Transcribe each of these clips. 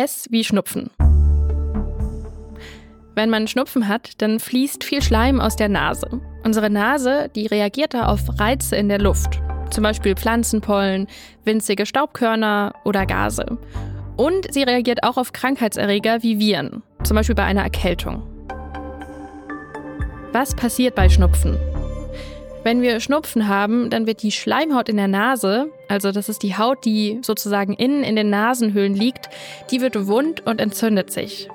S wie Schnupfen. Wenn man Schnupfen hat, dann fließt viel Schleim aus der Nase. Unsere Nase, die reagiert da auf Reize in der Luft. Zum Beispiel Pflanzenpollen, winzige Staubkörner oder Gase. Und sie reagiert auch auf Krankheitserreger wie Viren, zum Beispiel bei einer Erkältung. Was passiert bei Schnupfen? Wenn wir Schnupfen haben, dann wird die Schleimhaut in der Nase, also das ist die Haut, die sozusagen innen in den Nasenhöhlen liegt, die wird wund und entzündet sich.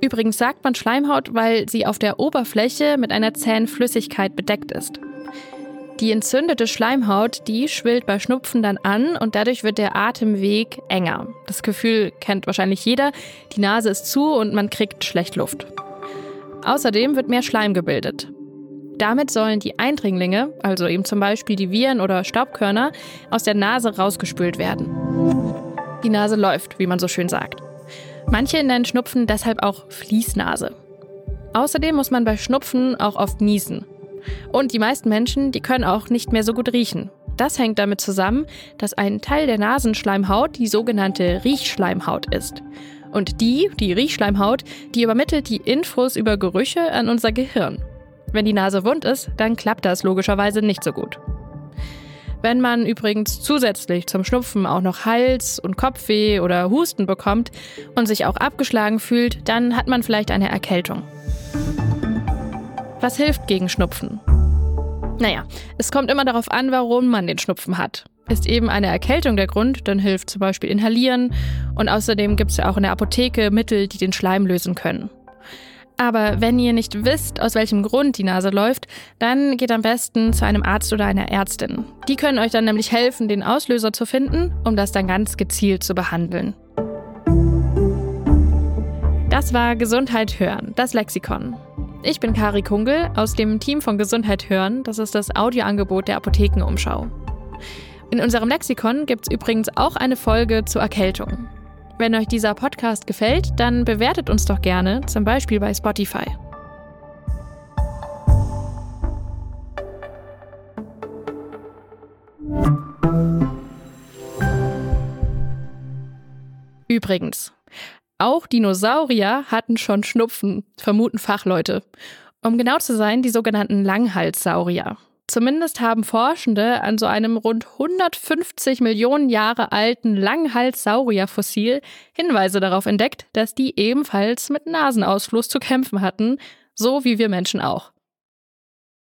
Übrigens sagt man Schleimhaut, weil sie auf der Oberfläche mit einer zähen Flüssigkeit bedeckt ist. Die entzündete Schleimhaut, die schwillt bei Schnupfen dann an und dadurch wird der Atemweg enger. Das Gefühl kennt wahrscheinlich jeder. Die Nase ist zu und man kriegt schlecht Luft. Außerdem wird mehr Schleim gebildet. Damit sollen die Eindringlinge, also eben zum Beispiel die Viren oder Staubkörner, aus der Nase rausgespült werden. Die Nase läuft, wie man so schön sagt. Manche nennen Schnupfen deshalb auch Fließnase. Außerdem muss man bei Schnupfen auch oft niesen. Und die meisten Menschen, die können auch nicht mehr so gut riechen. Das hängt damit zusammen, dass ein Teil der Nasenschleimhaut die sogenannte Riechschleimhaut ist. Und die, die Riechschleimhaut, die übermittelt die Infos über Gerüche an unser Gehirn. Wenn die Nase wund ist, dann klappt das logischerweise nicht so gut. Wenn man übrigens zusätzlich zum Schnupfen auch noch Hals- und Kopfweh oder Husten bekommt und sich auch abgeschlagen fühlt, dann hat man vielleicht eine Erkältung. Was hilft gegen Schnupfen? Naja, es kommt immer darauf an, warum man den Schnupfen hat. Ist eben eine Erkältung der Grund, dann hilft zum Beispiel Inhalieren und außerdem gibt es ja auch in der Apotheke Mittel, die den Schleim lösen können. Aber wenn ihr nicht wisst, aus welchem Grund die Nase läuft, dann geht am besten zu einem Arzt oder einer Ärztin. Die können euch dann nämlich helfen, den Auslöser zu finden, um das dann ganz gezielt zu behandeln. Das war Gesundheit hören, das Lexikon. Ich bin Kari Kungel aus dem Team von Gesundheit hören. Das ist das Audioangebot der Apothekenumschau. In unserem Lexikon gibt es übrigens auch eine Folge zur Erkältung. Wenn euch dieser Podcast gefällt, dann bewertet uns doch gerne, zum Beispiel bei Spotify. Übrigens, auch Dinosaurier hatten schon Schnupfen, vermuten Fachleute. Um genau zu sein, die sogenannten Langhalssaurier. Zumindest haben Forschende an so einem rund 150 Millionen Jahre alten Langhalssaurierfossil Hinweise darauf entdeckt, dass die ebenfalls mit Nasenausfluss zu kämpfen hatten, so wie wir Menschen auch.